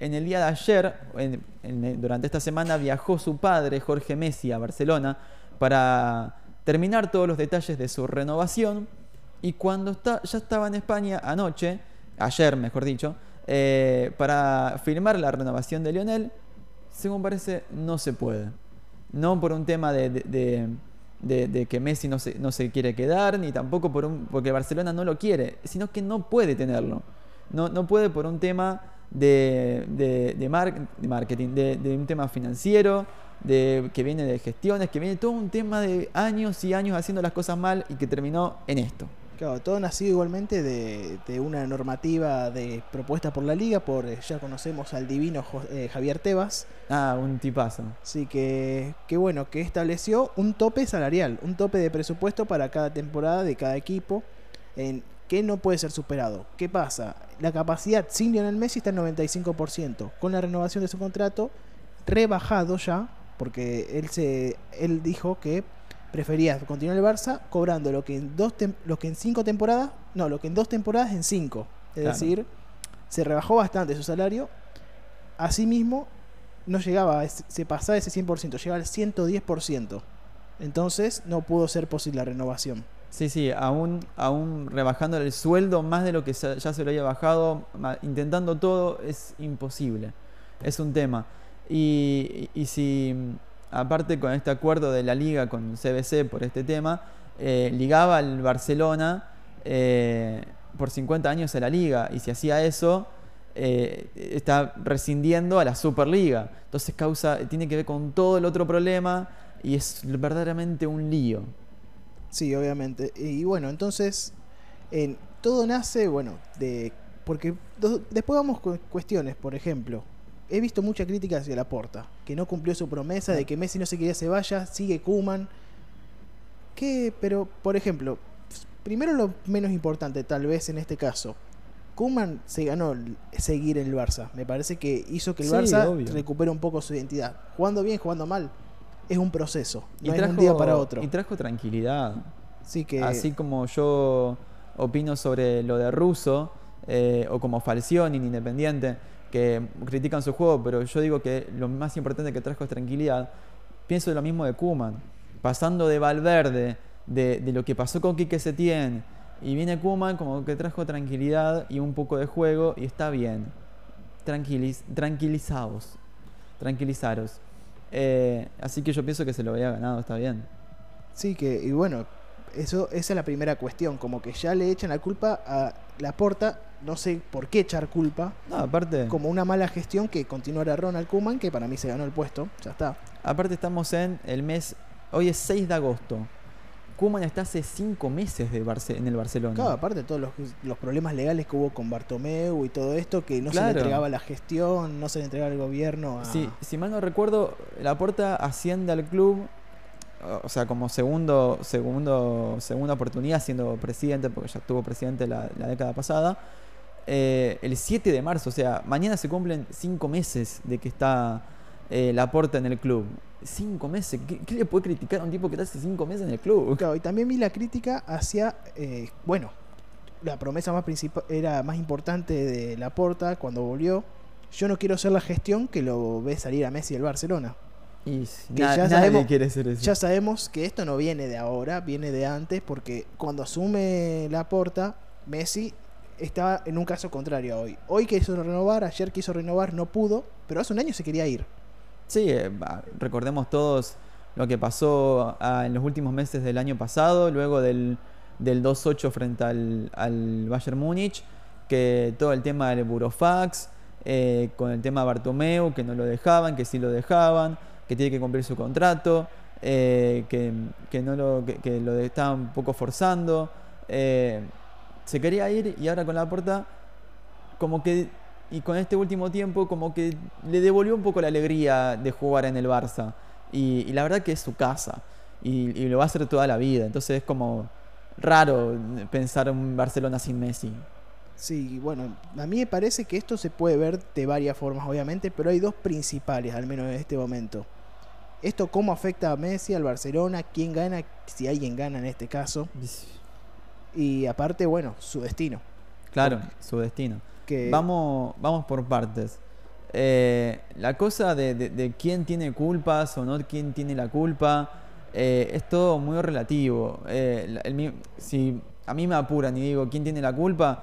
En el día de ayer, durante esta semana, viajó su padre, Jorge Messi, a Barcelona para terminar todos los detalles de su renovación. Y cuando ya estaba en España anoche, ayer mejor dicho, eh, para firmar la renovación de Lionel, según parece, no se puede. No por un tema de, que Messi no se, quiere quedar, ni tampoco por un, porque Barcelona no lo quiere, sino que no puede tenerlo. No puede por un tema de, de, de, marketing, de, un tema financiero, de, que viene de gestiones, que viene todo un tema de años y años haciendo las cosas mal y que terminó en esto. Claro, todo nacido igualmente de, una normativa de propuesta por la liga, por eh, ya conocemos al divino eh, Javier Tebas. Ah, un tipazo. Sí, que, que bueno, que estableció un tope salarial, un tope de presupuesto para cada temporada de cada equipo. En, que no puede ser superado. ¿Qué pasa? La capacidad sin Lionel Messi está en 95%. Con la renovación de su contrato, rebajado ya, porque él, se, él dijo que prefería continuar el Barça cobrando lo que en, dos lo que en cinco temporadas, no, lo que en dos temporadas en cinco. Es decir, se rebajó bastante su salario. Asimismo, no llegaba, se pasaba ese 100%, llegaba al 110%. Entonces no pudo ser posible la renovación. Sí, sí, aún, aún rebajando el sueldo más de lo que ya se lo había bajado, intentando todo, es imposible. Es un tema. Y, si, aparte con este acuerdo de la liga con CBC por este tema, eh, ligaba al Barcelona eh, por 50 años a la liga, y si hacía eso, eh, está rescindiendo a la Superliga. Entonces causa, tiene que ver con todo el otro problema y es verdaderamente un lío. Sí, obviamente. Y bueno, entonces, en, todo nace, bueno, de... Porque después vamos con cuestiones, por ejemplo, he visto mucha crítica hacia la porta, que no cumplió su promesa de que Messi no se quería se vaya, sigue Kuman. Que, pero, por ejemplo, primero lo menos importante, tal vez en este caso, Kuman se ganó seguir en el Barça. Me parece que hizo que el Barça recupere un poco su identidad. Jugando bien, jugando mal es un proceso. y trajo, un día para otro. Y trajo tranquilidad. Sí que... Así como yo opino sobre lo de Russo, eh, o como Falcioni en Independiente, que critican su juego, pero yo digo que lo más importante que trajo es tranquilidad. Pienso lo mismo de Kuman. Pasando de Valverde, de, de lo que pasó con Quique Setién, y viene Kuman como que trajo tranquilidad y un poco de juego, y está bien. Tranquiliz, tranquilizaos. Tranquilizaros. Eh, así que yo pienso que se lo había ganado, está bien. Sí, que, y bueno, eso, esa es la primera cuestión, como que ya le echan la culpa a la porta, no sé por qué echar culpa. No, aparte. Como una mala gestión que continuará Ronald Kuman, que para mí se ganó el puesto, ya está. Aparte estamos en el mes, hoy es 6 de agosto. Kuman está hace cinco meses de en el Barcelona. Claro, aparte de todos los, problemas legales que hubo con Bartomeu y todo esto, que no se le entregaba la gestión, no se le entregaba el gobierno. A... Sí, si mal no recuerdo, la Laporta asciende al club, o sea, como segundo, segundo, segunda oportunidad siendo presidente, porque ya estuvo presidente la, década pasada, eh, el 7 de marzo, o sea, mañana se cumplen cinco meses de que está eh, Laporta en el club. Cinco meses. ¿Qué, le puede criticar a un tipo que está hace cinco meses en el club? Claro, y también vi la crítica hacia, eh, bueno, la promesa más principal era más importante de Laporta cuando volvió. Yo no quiero hacer la gestión que lo ve salir a Messi del Barcelona. Y ya sabemos, quiere ser eso. Ya sabemos que esto no viene de ahora, viene de antes, porque cuando asume Laporta, Messi estaba en un caso contrario a hoy. Hoy quiso renovar, ayer quiso renovar, no pudo, pero hace un año se quería ir. Sí, eh, recordemos todos lo que pasó ah, en los últimos meses del año pasado, luego del, del 2-8 frente al, al, Bayern Múnich, que todo el tema del Burofax, eh, con el tema Bartomeu, que no lo dejaban, que sí lo dejaban, que tiene que cumplir su contrato, eh, que, que, no lo, que, lo estaban un poco forzando. se quería ir y ahora con la puerta como que y con este último tiempo como que le devolvió un poco la alegría de jugar en el Barça. Y, la verdad que es su casa y, lo va a hacer toda la vida. Entonces es como raro pensar en Barcelona sin Messi. Sí, bueno, a mí me parece que esto se puede ver de varias formas, obviamente, pero hay dos principales, al menos en este momento. Esto cómo afecta a Messi, al Barcelona, quién gana, si alguien gana en este caso. Y aparte, bueno, su destino. Claro, su destino. Vamos, vamos por partes. Eh, la cosa de, de- de quién tiene culpas o no quién tiene la culpa eh, es todo muy relativo. Eh, la- el si a mí me apuran y digo quién tiene la culpa,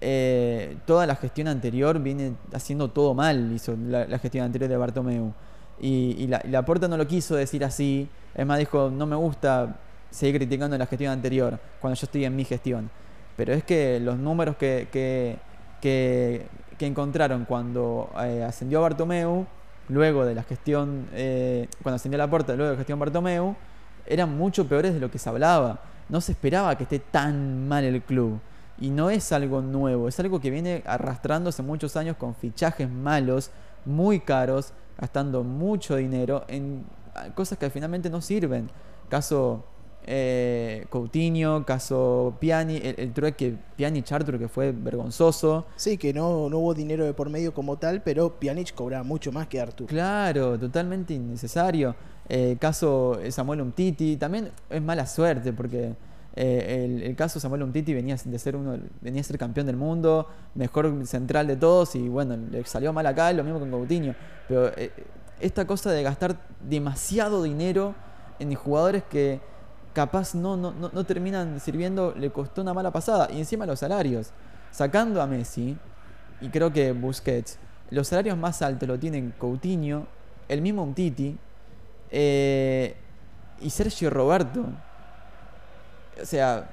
eh, toda la gestión anterior viene haciendo todo mal, hizo la, la gestión anterior de Bartomeu. Y, y la, y Laporta no lo quiso decir así, es más dijo, no me gusta seguir criticando la gestión anterior cuando yo estoy en mi gestión. Pero es que los números que, que, que, encontraron cuando eh, ascendió Bartomeu, luego de la gestión, eh, cuando ascendió Laporta, luego de la gestión Bartomeu, eran mucho peores de lo que se hablaba. No se esperaba que esté tan mal el club. Y no es algo nuevo, es algo que viene arrastrándose muchos años con fichajes malos, muy caros, gastando mucho dinero en cosas que finalmente no sirven. Caso eh, Coutinho, caso Piani, el, el trueque Piani-Chartur que fue vergonzoso. Sí, que no, no hubo dinero de por medio como tal, pero Pjanic cobraba mucho más que Artur. Claro, totalmente innecesario. Eh, caso Samuel Umtiti, también es mala suerte porque eh, el, el caso Samuel Umtiti venía de ser uno, venía a ser campeón del mundo, mejor central de todos y bueno, le salió mal acá, lo mismo con Coutinho. Pero eh, esta cosa de gastar demasiado dinero en jugadores que capaz no, no, no, terminan sirviendo, le costó una mala pasada. Y encima los salarios. Sacando a Messi, y creo que Busquets, los salarios más altos lo tienen Coutinho, el mismo Umtiti eh, y Sergio Roberto. O sea,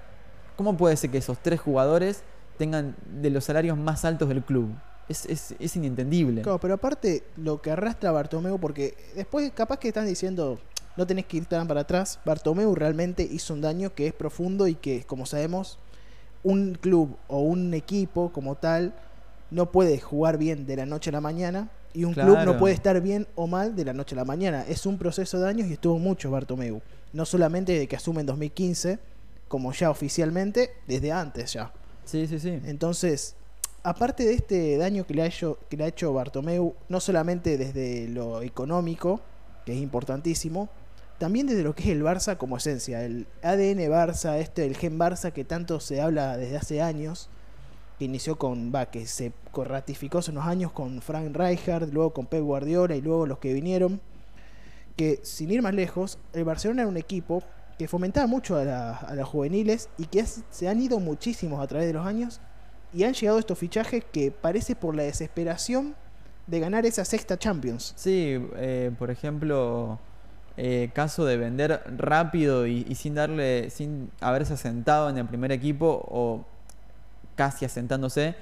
¿cómo puede ser que esos tres jugadores tengan de los salarios más altos del club? Es, es, es inentendible. Claro, pero aparte lo que arrastra Bartomeu, porque después capaz que están diciendo, no tenés que ir tan para atrás, Bartomeu realmente hizo un daño que es profundo y que, como sabemos, un club o un equipo como tal no puede jugar bien de la noche a la mañana y un club no puede estar bien o mal de la noche a la mañana. Es un proceso de años y estuvo mucho Bartomeu. No solamente de que asume en 2015, como ya oficialmente, desde antes ya. Sí, sí, sí. Entonces, aparte de este daño que le, ha hecho, que le ha hecho Bartomeu, no solamente desde lo económico, que es importantísimo, también desde lo que es el Barça como esencia, el ADN Barça, este, el gen Barça que tanto se habla desde hace años, que inició con, va, que se ratificó hace unos años con Frank Rijkaard, luego con Pep Guardiola y luego los que vinieron, que sin ir más lejos, el Barcelona era un equipo que fomentaba mucho a, la- a las juveniles y que se han ido muchísimos a través de los años y han llegado estos fichajes que parece por la desesperación de ganar esa sexta Champions. Sí, eh, por ejemplo, eh, caso de vender rápido y, y sin darle, sin haberse asentado en el primer equipo o casi asentándose,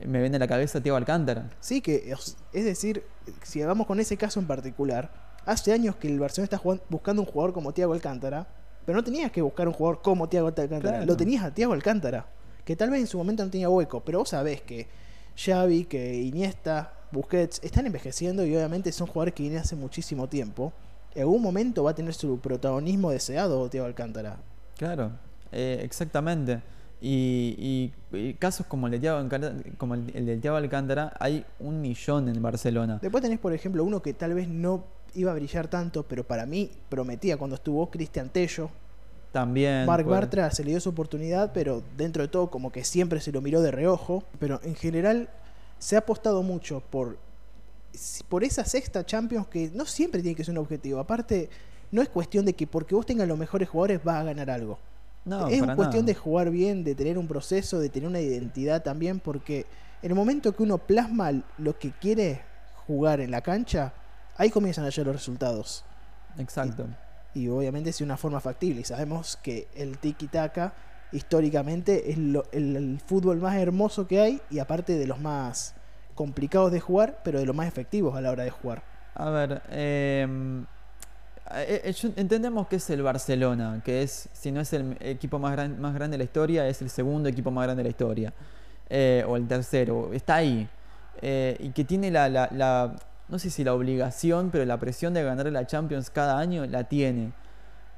eh, me viene a la cabeza Thiago Alcántara. Sí, que es decir, si vamos con ese caso en particular, hace años que el Barcelona está jugando- buscando un jugador como Thiago Alcántara, pero no tenías que buscar un jugador como Thiago Alcántara, Claro. lo tenías a Thiago Alcántara, que tal vez en su momento no tenía hueco, pero vos sabés que Xavi, que Iniesta, Busquets están envejeciendo y obviamente son jugadores que vienen hace muchísimo tiempo. En algún momento va a tener su protagonismo deseado Thiago Alcántara. Claro, eh, exactamente. Y, y- y casos como el de Thiago Alcántara, como el, el de Thiago Alcántara, hay un millón en Barcelona. Después tenés, por ejemplo, uno que tal vez no iba a brillar tanto, pero para mí prometía cuando estuvo Cristian Tello. También. Marc pues, Bartra se le dio su oportunidad, pero dentro de todo como que siempre se lo miró de reojo. Pero en general se ha apostado mucho por, por esa sexta Champions que no siempre tiene que ser un objetivo. Aparte, no es cuestión de que porque vos tengas los mejores jugadores vas a ganar algo. No, es cuestión nada. de jugar bien, de tener un proceso, de tener una identidad también, porque en el momento que uno plasma lo que quiere jugar en la cancha, ahí comienzan a llegar los resultados. Exacto. Y obviamente es una forma factible. Y sabemos que el tiki-taka históricamente es lo- el, el fútbol más hermoso que hay y aparte de los más complicados de jugar, pero de los más efectivos a la hora de jugar. A ver, eh, eh, yo- entendemos que es el Barcelona, que es, si no es el equipo más, gran- más grande de la historia, es el segundo equipo más grande de la historia. Eh, o el tercero, está ahí. Eh, y que tiene la, no sé si la obligación, pero la presión de ganar la Champions cada año la tiene.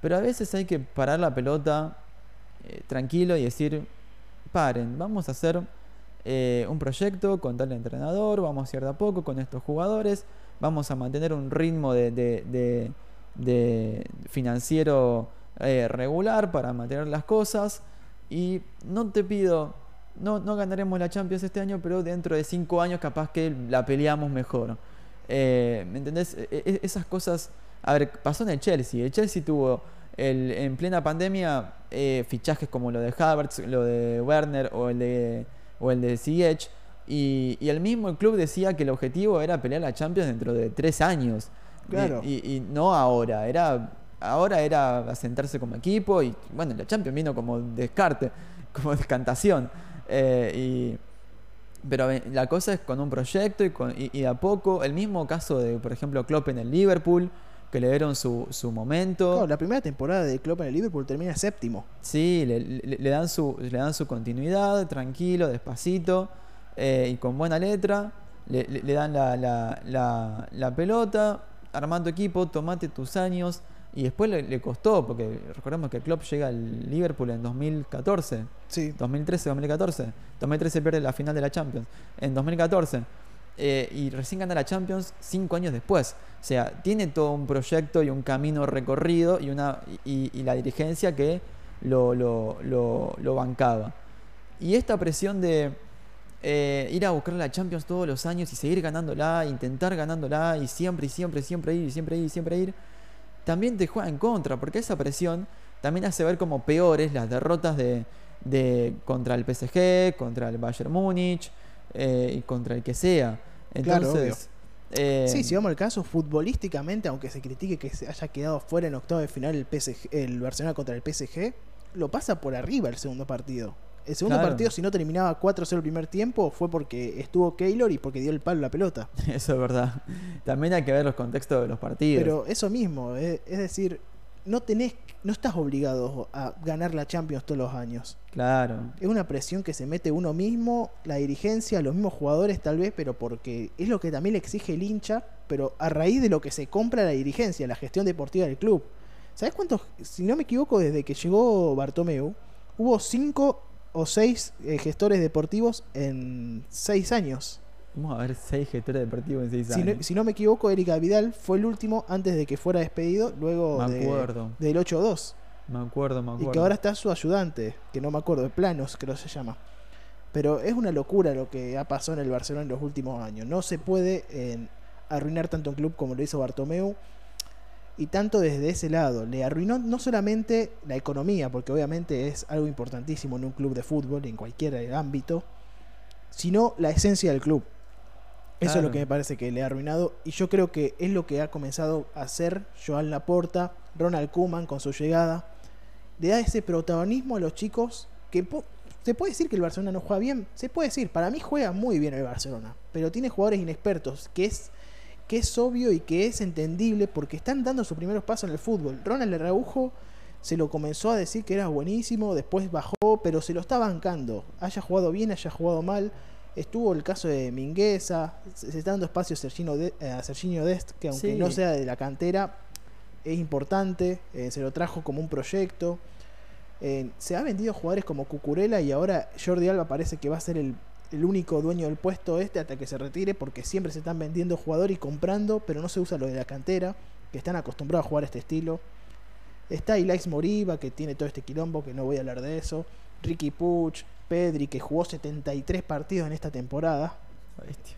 Pero a veces hay que parar la pelota eh, tranquilo y decir, paren, vamos a hacer eh, un proyecto con tal entrenador, vamos a ir de a poco con estos jugadores, vamos a mantener un ritmo de, de- de- financiero eh, regular para mantener las cosas y no te pido, no, no ganaremos la Champions este año, pero dentro de cinco años capaz que la peleamos mejor. Eh, ¿Me entendés? E- e- esas cosas. A ver, pasó en el Chelsea. El Chelsea tuvo el, en plena pandemia fichajes como lo de Havertz, lo de Werner o el de, o el de Ziyech. Y, y el mismo club decía que el objetivo era pelear la Champions dentro de tres años. Y- Claro. Y, y no ahora. Era, ahora era asentarse como equipo. Y bueno, la Champions vino como descarte, como descantación. Eh, y, pero la cosa es con un proyecto y, con, y, y de a poco. El mismo caso de, por ejemplo, Klopp en el Liverpool, que le dieron su, su momento. Claro, la primera temporada de Klopp en el Liverpool termina séptimo. Sí, le, le- le dan su, le dan su continuidad, tranquilo, despacito eh, y con buena letra. Le, dan la, la- la- la pelota, armando equipo, tomate tus años. Y después le, le costó, porque recordemos que Klopp llega al Liverpool en 2014. Sí. 2013, 2014. 2013 pierde la final de la Champions. En 2014. Eh, y recién gana la Champions cinco años después. O sea, tiene todo un proyecto y un camino recorrido y, una, y, y la dirigencia que lo, lo, lo- lo bancaba. Y esta presión de eh, ir a buscar la Champions todos los años y seguir ganándola, intentar ganándola y siempre y siempre, siempre ir, y siempre ir, y siempre ir, también te juega en contra, porque esa presión también hace ver como peores las derrotas de, de contra el PSG, contra el Bayern Múnich eh, y contra el que sea. Claro, Entonces, eh, Sí, si vamos al caso, futbolísticamente, aunque se critique que se haya quedado fuera en octavo de final el, PSG, el Barcelona contra el PSG, lo pasa por arriba el segundo partido. El segundo Claro. partido, si no terminaba 4-0 el primer tiempo, fue porque estuvo Keylor y porque dio el palo a la pelota. eso es verdad. También hay que ver los contextos de los partidos. Pero eso mismo, eh, es decir, no tenés, no estás obligado a ganar la Champions todos los años. claro. Es una presión que se mete uno mismo, la dirigencia, los mismos jugadores tal vez, pero porque es lo que también le exige el hincha, pero a raíz de lo que se compra la dirigencia, la gestión deportiva del club. ¿Sabes cuántos? Si no me equivoco, desde que llegó Bartomeu, hubo cinco o seis eh, gestores deportivos en seis años. Vamos a ver seis gestores deportivos en seis Si años. no, si no me equivoco, Erika Vidal fue el último antes de que fuera despedido, luego me de- del 8-2. me acuerdo, me acuerdo. Y que ahora está su ayudante, que no me acuerdo, de planos creo se llama. Pero es una locura lo que ha pasado en el Barcelona en los últimos años. No se puede eh, arruinar tanto un club como lo hizo Bartomeu. Y tanto desde ese lado. Le arruinó no solamente la economía, porque obviamente es algo importantísimo en un club de fútbol, en cualquier ámbito, sino la esencia del club. Eso es lo que me parece que le ha arruinado. Y yo creo que es lo que ha comenzado a hacer Joan Laporta, Ronald Koeman con su llegada. Le da ese protagonismo a los chicos que se puede decir que el Barcelona no juega bien. Se puede decir, para mí juega muy bien el Barcelona. Pero tiene jugadores inexpertos, que es, que es obvio y que es entendible porque están dando sus primeros pasos en el fútbol. Ronald Araujo se lo comenzó a decir que era buenísimo, después bajó, pero se lo está bancando. Haya jugado bien, haya jugado mal. Estuvo el caso de Mingueza, se se está dando espacio a Serginho, de, a Serginho Dest, que aunque Sí. no sea de la cantera, es importante, eh, se lo trajo como un proyecto. Eh, se ha vendido jugadores como Cucurella y ahora Jordi Alba parece que va a ser el, el único dueño del puesto este hasta que se retire porque siempre se están vendiendo jugadores y comprando, pero no se usa lo de la cantera, que están acostumbrados a jugar este estilo. Está Ilaix Moriba, que tiene todo este quilombo, que no voy a hablar de eso. Ricky Puch, Pedri, que jugó 73 partidos en esta temporada. Bestia.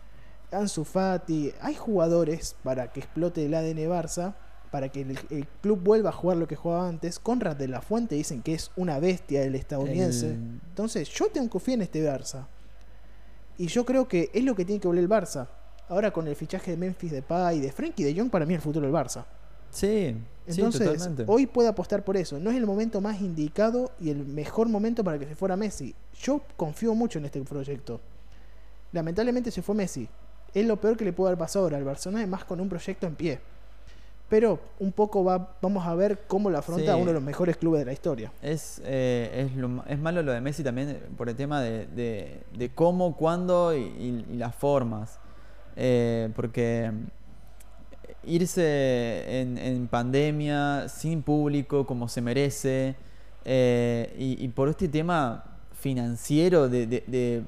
Ansu Fati. Hay jugadores para que explote el ADN Barça, para que el, el club vuelva a jugar lo que jugaba antes. Conrad de la Fuente dicen que es una bestia el estadounidense. El- Entonces, yo tengo que confiar en este Barça. Y yo creo que es lo que tiene que volver el Barça. Ahora con el fichaje de Memphis Depay y de Frankie de Jong, para mí es el futuro del Barça. Sí, Entonces, hoy puede apostar por eso. No es el momento más indicado y el mejor momento para que se fuera Messi. Yo confío mucho en este proyecto. Lamentablemente se fue Messi. Es lo peor que le puede haber pasado ahora al Barcelona, y más con un proyecto en pie. Pero un poco va, vamos a ver cómo lo afronta Sí. uno de los mejores clubes de la historia. Es, eh, es, lo es malo lo de Messi también eh, por el tema de, de- de cómo, cuándo y, y- y las formas. Eh, porque irse en, pandemia, sin público, como se merece, eh, y, por este tema financiero de,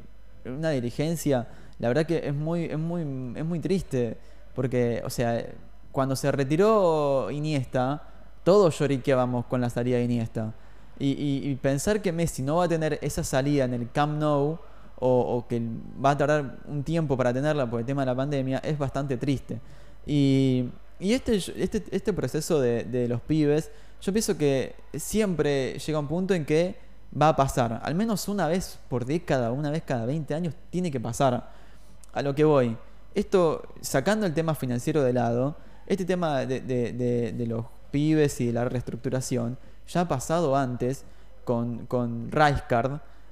una dirigencia, la verdad que es muy, es muy, es muy triste. Porque, o sea, cuando se retiró Iniesta, todos lloriqueábamos con la salida de Iniesta. Y, pensar que Messi no va a tener esa salida en el Camp Nou o que va a tardar un tiempo para tenerla por el tema de la pandemia, es bastante triste. Y, este, este, este proceso de, los pibes, yo pienso que siempre llega un punto en que va a pasar. Al menos una vez por década, una vez cada 20 años, tiene que pasar. A lo que voy. Esto, sacando el tema financiero de lado, este tema de, los pibes y de la reestructuración, ya ha pasado antes con, con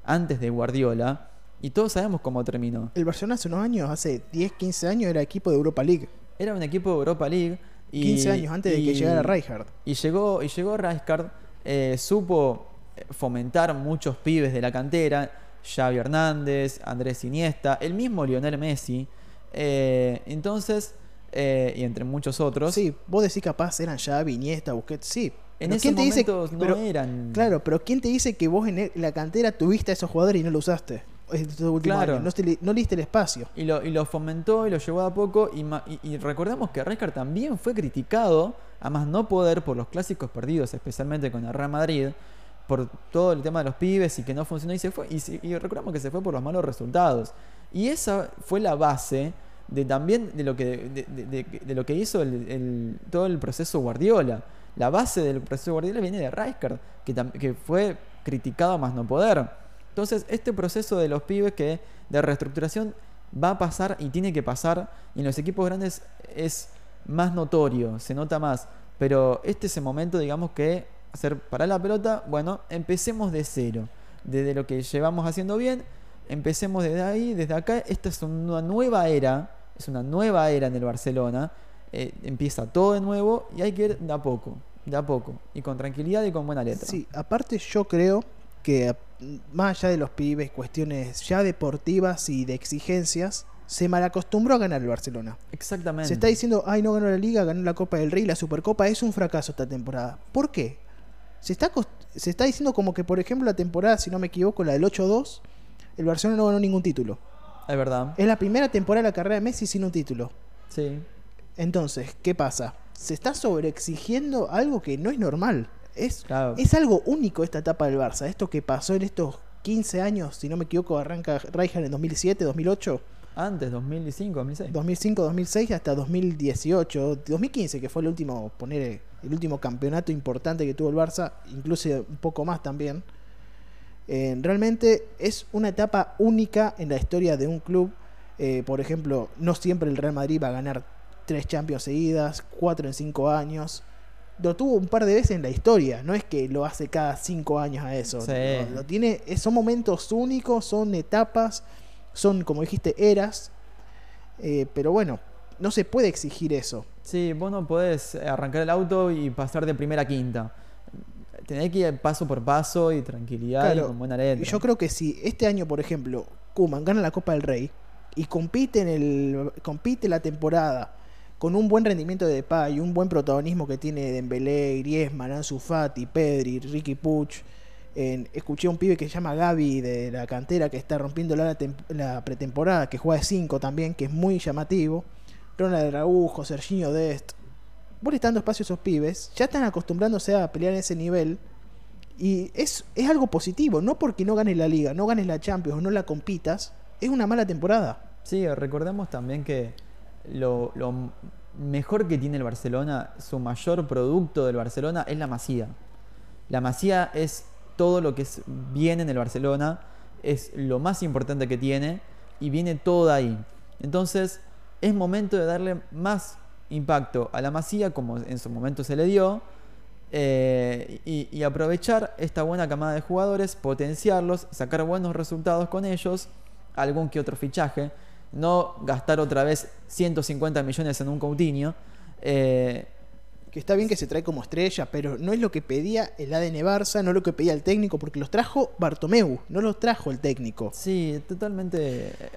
antes de Guardiola, y todos sabemos cómo terminó. El Barcelona hace unos años, hace 10, 15 años, era equipo de Europa League. Era un equipo de Europa League. Y, 15 años antes de que llegara Rijkaard. Y llegó, y llegó Rijkaard, eh, supo fomentar muchos pibes de la cantera, Xavi Hernández, Andrés Iniesta, el mismo Lionel Messi. eh, entonces, eh, y entre muchos otros, Sí, vos decís capaz eran Xavi, Iniesta, Busquets, sí. en esos ¿quién te dice- momentos no pero- eran... Claro, pero ¿quién te dice que vos en la cantera tuviste a esos jugadores y no lo usaste? Estos últimos Claro. años, no, diste el espacio. Y lo, y lo fomentó y lo llevó a poco. Y, y- y recordemos que Rijkaard también fue criticado, a más no poder, por los clásicos perdidos, especialmente con el Real Madrid, por todo el tema de los pibes y que no funcionó. Y se fue. Y, y recordemos que se fue por los malos resultados. Y esa fue la base de también de lo que, de, de- de- de lo que hizo el- el- todo el proceso Guardiola. La base del proceso Guardiola viene de Rijkaard, que fue criticado a más no poder. Entonces, este proceso de los pibes que de reestructuración va a pasar y tiene que pasar, y en los equipos grandes es más notorio, se nota más. Pero este es el momento, digamos, que hacer para la pelota, bueno, empecemos de cero, desde lo que llevamos haciendo bien, empecemos desde ahí, desde acá. Esta es una nueva era, es una nueva era en el Barcelona. eh, empieza todo de nuevo y hay que ir de a poco, de a poco, y con tranquilidad y con buena letra. Sí, aparte yo creo que más allá de los pibes, cuestiones ya deportivas y de exigencias, se malacostumbró a ganar el Barcelona. Exactamente. Se está diciendo, ay, no ganó la Liga, ganó la Copa del Rey, la Supercopa, es un fracaso esta temporada. ¿Por qué? Se está, se está diciendo como que, por ejemplo, la temporada, si no me equivoco, la del 8-2, el Barcelona no ganó ningún título. Es verdad. Es la primera temporada de la carrera de Messi sin un título. Sí. Entonces, ¿qué pasa? Se está sobreexigiendo algo que no es normal. Es, Claro. es algo único esta etapa del Barça. Esto que pasó en estos 15 años, si no me equivoco, arranca Rijkaard en 2007, 2008, Antes, 2005, 2006. 2005, 2006 hasta 2018, 2015, que fue el último, poner el último campeonato importante que tuvo el Barça, incluso un poco más también. Eh, realmente es una etapa única en la historia de un club. Eh, por ejemplo, no siempre el Real Madrid va a ganar tres Champions seguidas, cuatro en cinco años. Lo tuvo un par de veces en la historia, no es que lo hace cada cinco años a eso. Sí. Lo- lo tiene, son momentos únicos, son etapas, son, como dijiste, eras. Eh, pero bueno, no se puede exigir eso. Sí, vos no podés arrancar el auto y pasar de primera a quinta. Tenés que ir paso por paso y tranquilidad y con buena letra. Y yo creo que si este año, por ejemplo, Kuman gana la Copa del Rey y compite en el compite la temporada con un buen rendimiento de Depay un buen protagonismo que tiene Dembélé, Griezmann, Ansu Fati, Pedri, Ricky Puch. Escuché a un pibe que se llama Gaby de la cantera que está rompiendo la, tem- la pretemporada, que juega de 5 también, que es muy llamativo. Ronald Araujo, Serginho Dest. Vos le dando espacio a esos pibes, ya están acostumbrándose a pelear en ese nivel. Y es, es algo positivo, no porque no ganes la liga, no ganes la Champions o no la compitas, es una mala temporada. Sí, recordemos también que lo, mejor que tiene el Barcelona, su mayor producto del Barcelona es la masía. La masía es todo lo que es bien en el Barcelona, es lo más importante que tiene y viene todo de ahí. Entonces es momento de darle más impacto a la masía como en su momento se le dio eh, y aprovechar esta buena camada de jugadores, potenciarlos, sacar buenos resultados con ellos, algún que otro fichaje, no gastar otra vez 150 millones en un Coutinho. eh, Que está bien que se trae como estrella, pero no es lo que pedía el ADN Barça, no es lo que pedía el técnico, porque los trajo Bartomeu, no los trajo el técnico. sí, totalmente. eh,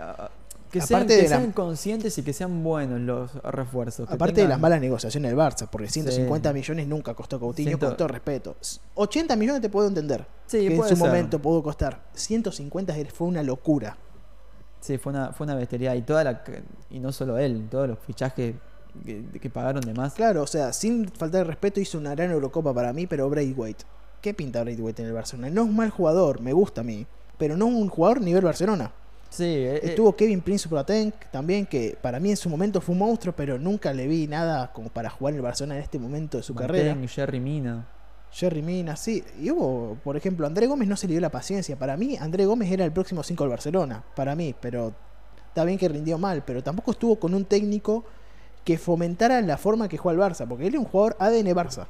que sean, que la- sean conscientes y que sean buenos los refuerzos. Aparte de las malas negociaciones del Barça, porque 150 Sí. millones nunca costó Coutinho, Ciento- con todo respeto. 80 millones te puedo entender, Sí, que en su ser. momento pudo costar. 150 fue una locura. Sí, fue una, fue una bestialidad. Y, toda la, y no solo él, todos los fichajes que, que pagaron de más. Claro, o sea, sin faltar de respeto, hizo una gran Eurocopa para mí, pero Braithwaite. ¿Qué pinta Braithwaite en el Barcelona? No es un mal jugador, me gusta a mí, pero no un jugador nivel Barcelona. Sí, eh, eh, Estuvo Kevin Prince Boateng también, que para mí en su momento fue un monstruo, pero nunca le vi nada como para jugar en el Barcelona en este momento de su carrera. Boateng, Jerry Mina. Jerry Mina, sí. Y hubo, por ejemplo, André Gómez no se le dio la paciencia. Para mí, André Gómez era el próximo 5 del Barcelona. Para mí, pero está bien que rindió mal, pero tampoco estuvo con un técnico que fomentara la forma que juega el Barça, porque él es un jugador ADN Barça.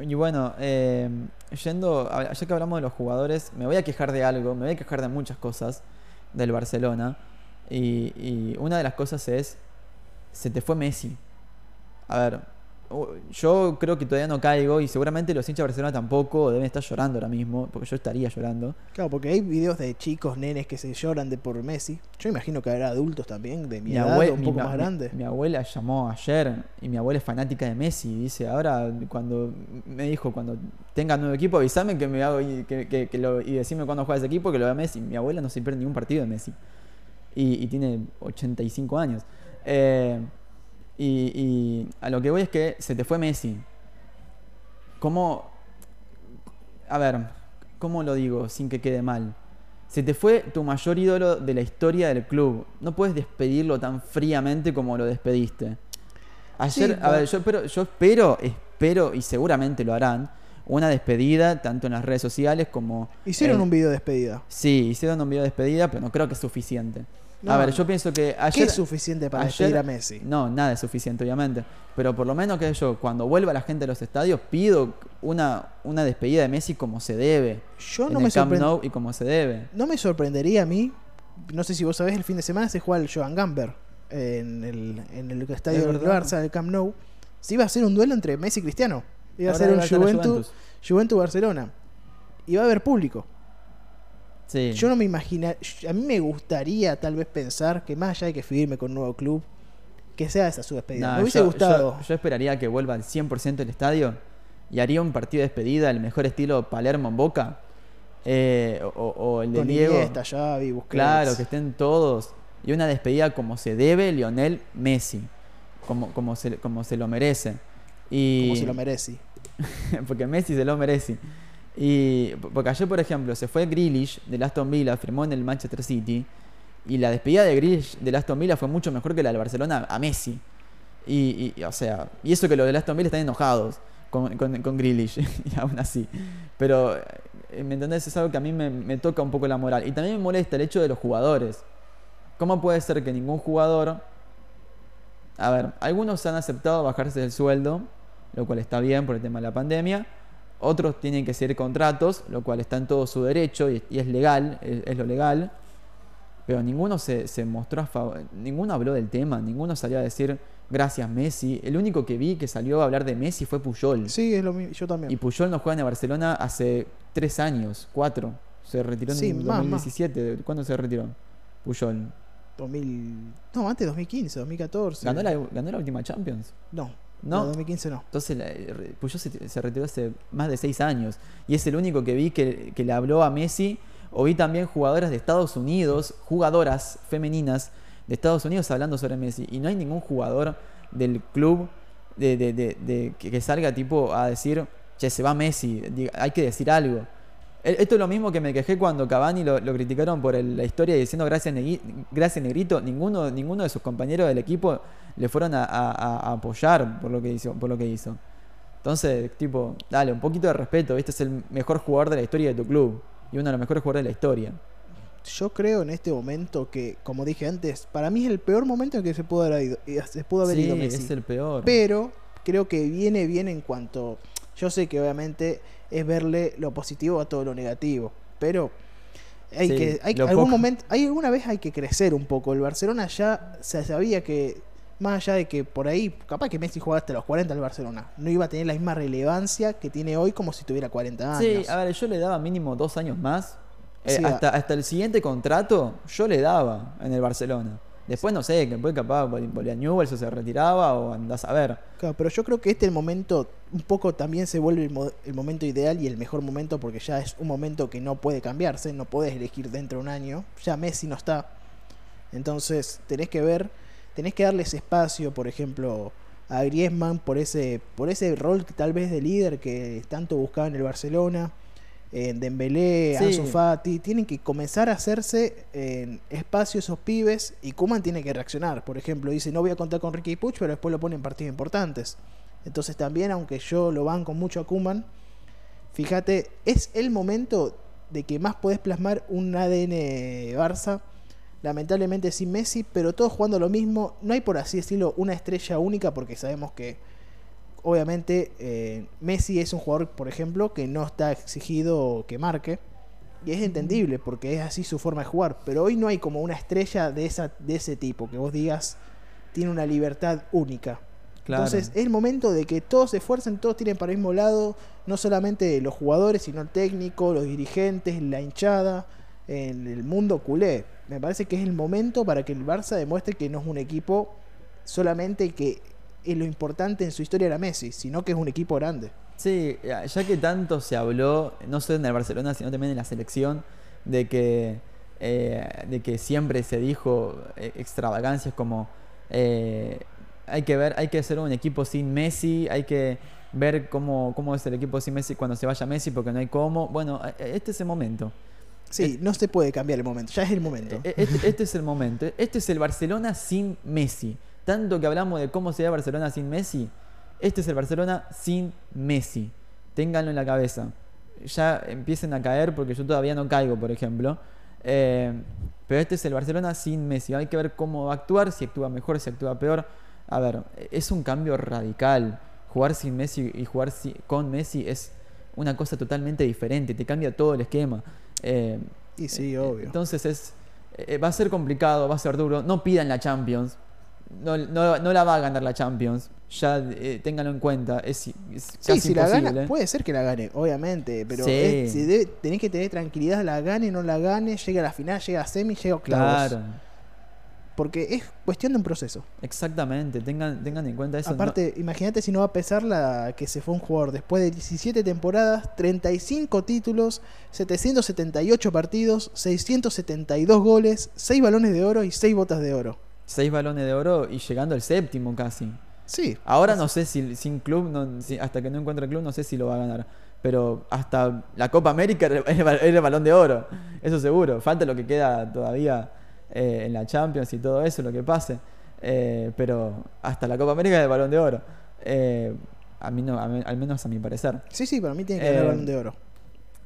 Y bueno, eh, yendo, ya que hablamos de los jugadores, me voy a quejar de algo, me voy a quejar de muchas cosas del Barcelona. Y, y una de las cosas es, se te fue Messi. A ver, yo creo que todavía no caigo y seguramente los hinchas de Barcelona tampoco deben estar llorando ahora mismo, porque yo estaría llorando. Claro, porque hay videos de chicos, nenes que se lloran de por Messi. Yo imagino que habrá adultos también, de mi, edad, abue- o un mi poco más mi- grandes. Mi, abuela llamó ayer y mi abuela es fanática de Messi. y Dice, ahora cuando me dijo, cuando tenga nuevo equipo, avísame que me hago y, que, que- que lo, y decime cuándo juega ese equipo que lo vea Messi. Mi abuela no se pierde ningún partido de Messi. Y, y tiene 85 años. Eh, y, y a lo que voy es que se te fue Messi. ¿Cómo? A ver, ¿cómo lo digo sin que quede mal? Se te fue tu mayor ídolo de la historia del club. No puedes despedirlo tan fríamente como lo despediste. Ayer, Sí, a ver, yo espero, yo espero, espero, y seguramente lo harán, una despedida, tanto en las redes sociales como. Hicieron un video de despedida. Sí, hicieron un video de despedida, pero no creo que es suficiente. No, a ver, yo pienso que ¿Qué es suficiente para ayer- despedir a Messi? No, nada es suficiente, obviamente. Pero por lo menos que yo, cuando vuelva la gente a los estadios, pido una, una despedida de Messi como se debe. Yo en no el me, Camp Nou y como se debe. no me sorprendería a mí. No sé si vos sabés, el fin de semana se juega el Joan Gamber en el, en el estadio Es del. Barça del Camp Nou. Se iba a hacer un duelo entre Messi y Cristiano. Iba a ser un la Juventus, Juventus Barcelona. Y va a haber público. Sí. Yo no me imagino. A mí me gustaría tal vez pensar que más allá de que firme con un nuevo club, que sea esa su despedida. Me hubiese yo- gustado. Yo, yo esperaría que vuelva al 100% el estadio y haría un partido de despedida, el mejor estilo Palermo en Boca. eh, o, o el de con Diego. Iniesta, Xavi, Busquets. Claro, que estén todos. Y una despedida como se debe Lionel Messi. Como, como, se, como se lo merece. Y, como si lo merece. porque Messi se lo merece. Y porque ayer, por ejemplo, se fue Grealish del Aston Villa, firmó en el Manchester City. Y la despedida de Grealish del Aston Villa fue mucho mejor que la del Barcelona a Messi. Y, o sea, y eso que los del Aston Villa están enojados con, con, Grealish, y aún así. Pero, eh, ¿me entendés? Es algo que a mí me, me toca un poco la moral. Y también me molesta el hecho de los jugadores. ¿Cómo puede ser que ningún jugador... A ver, algunos han aceptado bajarse del sueldo, lo cual está bien por el tema de la pandemia. Otros tienen que seguir contratos, lo cual está en todo su derecho y, y es legal, es, es lo legal. Pero ninguno se, se mostró a favor, ninguno habló del tema, ninguno salió a decir gracias Messi. El único que vi que salió a hablar de Messi fue Puyol. Sí, es lo mismo. Yo también. Y Puyol no juega en el Barcelona hace tres años, cuatro. Se retiró en Sí, más, más. 2017. ¿Cuándo se retiró? Puyol. 2000... No, antes 2015, 2014. ¿Ganó la, ganó la última Champions? No, ¿No? no, 2015 no. Entonces la- Puyol se, se retiró hace más de seis años. Y es el único que vi que, que le habló a Messi. O vi también jugadoras de Estados Unidos, jugadoras femeninas de Estados Unidos hablando sobre Messi. Y no hay ningún jugador del club de, de- de- de- que, que salga tipo a decir, che, se va Messi, hay que decir algo. E- Esto es lo mismo que me quejé cuando Cavani lo, lo criticaron por el- la historia diciendo gracias, Negui- gracias Negrito. Ninguno, ninguno de sus compañeros del equipo le fueron a, a- a- a apoyar por lo que hizo. Por lo que hizo. Entonces, tipo, dale, un poquito de respeto. Este es el mejor jugador de la historia de tu club. Y uno de los mejores jugadores de la historia. Yo creo en este momento que, como dije antes, para mí es el peor momento en que se pudo haber ido, eh, se pudo haber Sí, ido Messi. es el peor. Pero creo que viene bien en cuanto. Yo sé que obviamente es verle lo positivo a todo lo negativo. Pero hay Sí, que. Hay, algún momento, hay alguna vez hay que crecer un poco. El Barcelona ya se sabía que. Más allá de que por ahí, capaz que Messi jugaba hasta los 40 al Barcelona, no iba a tener la misma relevancia que tiene hoy como si tuviera 40 años. Sí, a ver, yo le daba mínimo dos años más. Eh, Sí, hasta, hasta el siguiente contrato yo le daba en el Barcelona. Después no sé, después capaz vol- volvía a se retiraba o andás a ver. Claro, pero yo creo que este el momento, un poco también se vuelve el, mo- el momento ideal y el mejor momento porque ya es un momento que no puede cambiarse, no podés elegir dentro de un año, ya Messi no está. Entonces tenés que ver, tenés que darles espacio, por ejemplo, a Griezmann por ese, por ese rol tal vez de líder que tanto buscaba en el Barcelona. Eh, Dembélé, Sí. Ansu Fati, tienen que comenzar a hacerse en espacio esos pibes y Kuman tiene que reaccionar. Por ejemplo, dice, no voy a contar con Ricky Puch, pero después lo pone en partidos importantes. Entonces también, aunque yo lo banco mucho a Kuman, fíjate, es el momento de que más podés plasmar un ADN Barça. Lamentablemente sin Messi, pero todos jugando lo mismo. No hay, por así decirlo, una estrella única, porque sabemos que, obviamente, eh, Messi es un jugador, por ejemplo, que no está exigido que marque. Y es entendible, porque es así su forma de jugar. Pero hoy no hay como una estrella de, esa, de ese tipo, que vos digas, tiene una libertad única. Claro. Entonces es el momento de que todos se esfuercen, todos tiren para el mismo lado, no solamente los jugadores, sino el técnico, los dirigentes, la hinchada, en el mundo culé. Me parece que es el momento para que el Barça demuestre que no es un equipo solamente que lo importante en su historia era Messi, sino que es un equipo grande. Sí, ya ya que tanto se habló, no solo en el Barcelona, sino también en la selección, de que, eh, de que siempre se dijo eh, extravagancias como eh, hay que ver, hay que hacer un equipo sin Messi, hay que ver cómo, cómo es el equipo sin Messi cuando se vaya Messi, porque no hay cómo. Bueno, eh, este es el momento. Sí, no se puede cambiar el momento, ya es el momento. Eh, Este, este es el momento. Este es el Barcelona sin Messi. Tanto que hablamos de cómo sería Barcelona sin Messi. Este es el Barcelona sin Messi. Ténganlo en la cabeza. Ya empiecen a caer porque yo todavía no caigo, por ejemplo. Eh, pero este es el Barcelona sin Messi. Hay que ver cómo va a actuar, si actúa mejor, si actúa peor. A ver, es un cambio radical. Jugar sin Messi y jugar si- con Messi es una cosa totalmente diferente. Te cambia todo el esquema. Eh, y sí, obvio. entonces es eh, va a ser complicado, va a ser duro. No pidan la Champions. No, no- no la va a ganar la Champions. Ya eh, ténganlo en cuenta. Es, es Sí, casi si la gana, puede ser que la gane, obviamente, pero Sí. es- se debe- tenés que tener tranquilidad, la gane, no la gane, llega a la final, llega a semi, llega a. Claro, Porque es cuestión de un proceso. exactamente. Tengan, tengan en cuenta eso. no- Aparte, imagínate si no va a pesar la que se fue un jugador después de 17 temporadas, 35 títulos, 778 partidos, 672 goles, 6 balones de oro y 6 botas de oro. Seis balones de oro y llegando al séptimo casi. Sí. Ahora no sé si sin club, no- si- hasta que no encuentre club, no sé si lo va a ganar. Pero hasta la Copa América era el balón de oro, eso seguro. Falta lo que queda todavía eh, en la Champions y todo eso, lo que pase. Eh, pero hasta la Copa América es el balón de oro. Eh, a mí no, a mí- al menos a mi parecer. Sí, sí, para mí tiene que ganar Eh, balón de oro.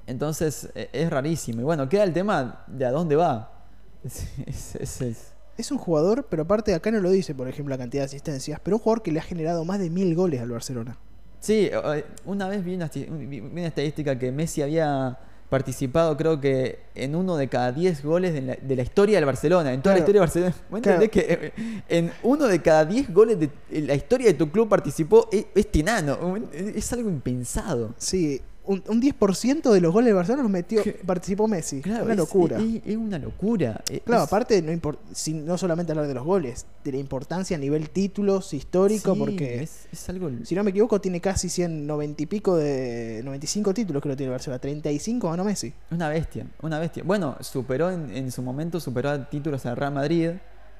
Entonces eh, es rarísimo. Y bueno, queda el tema de a dónde va. Es- es- es- es- un jugador, pero aparte acá no lo dice, por ejemplo, la cantidad de asistencias, pero un jugador que le ha generado más de mil goles al Barcelona. Sí, eh, una vez vi una, esti- vi una estadística que Messi había participado, creo que en uno de cada 10 goles de la, de la historia del Barcelona, en toda la historia del Barcelona. ¿Vos Claro. que eh, en uno de cada 10 goles de la historia de tu club participó e- este enano? Es algo impensado. Sí, un, un 10% de los goles del Barcelona los metió, participó Messi. Claro, una es- locura. Es, es una locura. Claro, es- aparte, no, impor- sin- no solamente hablar de los goles, de la importancia a nivel títulos histórico, sí, porque es, es algo. si no me equivoco, tiene casi 190 y pico de 95 títulos, creo que tiene el Barcelona. 35 ganó Messi. Una bestia, una bestia. Bueno, superó en, en su momento, superó a títulos al Real Madrid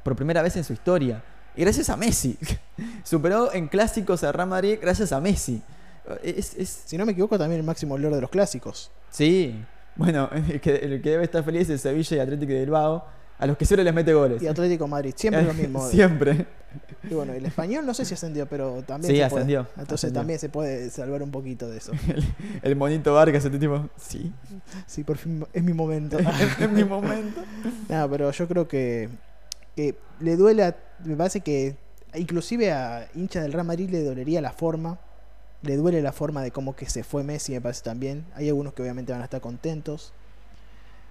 por primera vez en su historia. Y gracias a Messi. superó en clásicos al Real Madrid gracias a Messi. Es, es- Si no me equivoco, también el máximo logro de los clásicos. sí. Bueno, el que, el que debe estar feliz es Sevilla y Atlético de Bilbao, a los que siempre les mete goles. Y Atlético Madrid, siempre lo mismo. siempre. Y bueno, el español no sé si ascendió, pero también Sí, se puede. ascendió, Entonces ascendió. también se puede salvar un poquito de eso. El, el monito Vargas, este tipo. Sí. Sí, por fin es mi momento. en mi momento. Nada, pero yo creo que, que le duele, a- me parece que inclusive a hinchas del Real Madrid le dolería la forma, le duele la forma de cómo que se fue Messi, me parece también. Hay algunos que obviamente van a estar contentos.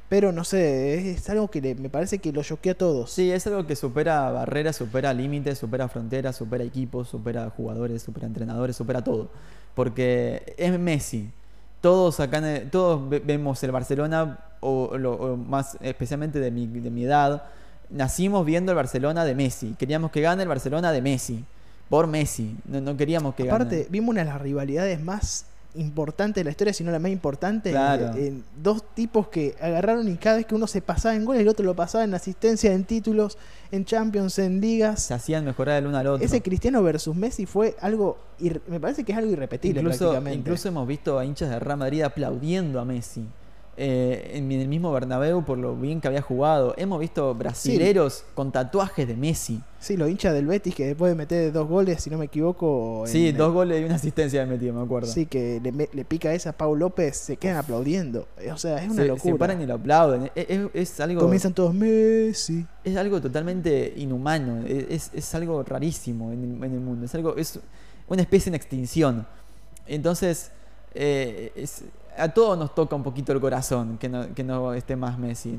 Pero no sé, es, algo que le- me parece que lo choquea a todos. Sí, es algo que supera barreras, supera límites, supera fronteras, supera equipos, supera jugadores, supera entrenadores, supera todo. Porque es Messi. Todos acá, todos ve- vemos el Barcelona, o, lo- o más especialmente de mi, de mi edad, nacimos viendo el Barcelona de Messi. Queríamos que gane el Barcelona de Messi. Por Messi. No, no queríamos que Aparte, gane. vimos una de las rivalidades más importante de la historia, sino la más importante. Claro. En- en dos tipos que agarraron y cada vez que uno se pasaba en goles, el otro lo pasaba en asistencia, en títulos, en Champions, en ligas. Se hacían mejorar el uno al otro. Ese Cristiano versus Messi fue algo, me parece que es algo irrepetible incluso, prácticamente. incluso hemos visto a hinchas de Real Madrid aplaudiendo a Messi. Eh, en el mismo Bernabéu por lo bien que había jugado. Hemos visto brasileros con tatuajes de Messi. Sí, los hinchas del Betis que después de meter dos goles, si no me equivoco. Sí, el- dos goles y una asistencia de metido, me acuerdo. Sí, que le, le pica esa a Pau López, se quedan aplaudiendo. Eh, O sea, es una se, locura. se paran y lo aplauden. Es, es- es algo, Comienzan todos Messi. es algo totalmente inhumano. Es, es algo rarísimo en el, en el mundo. Es algo es una especie en extinción. Entonces, eh, es- a todos nos toca un poquito el corazón que no, que no esté más Messi.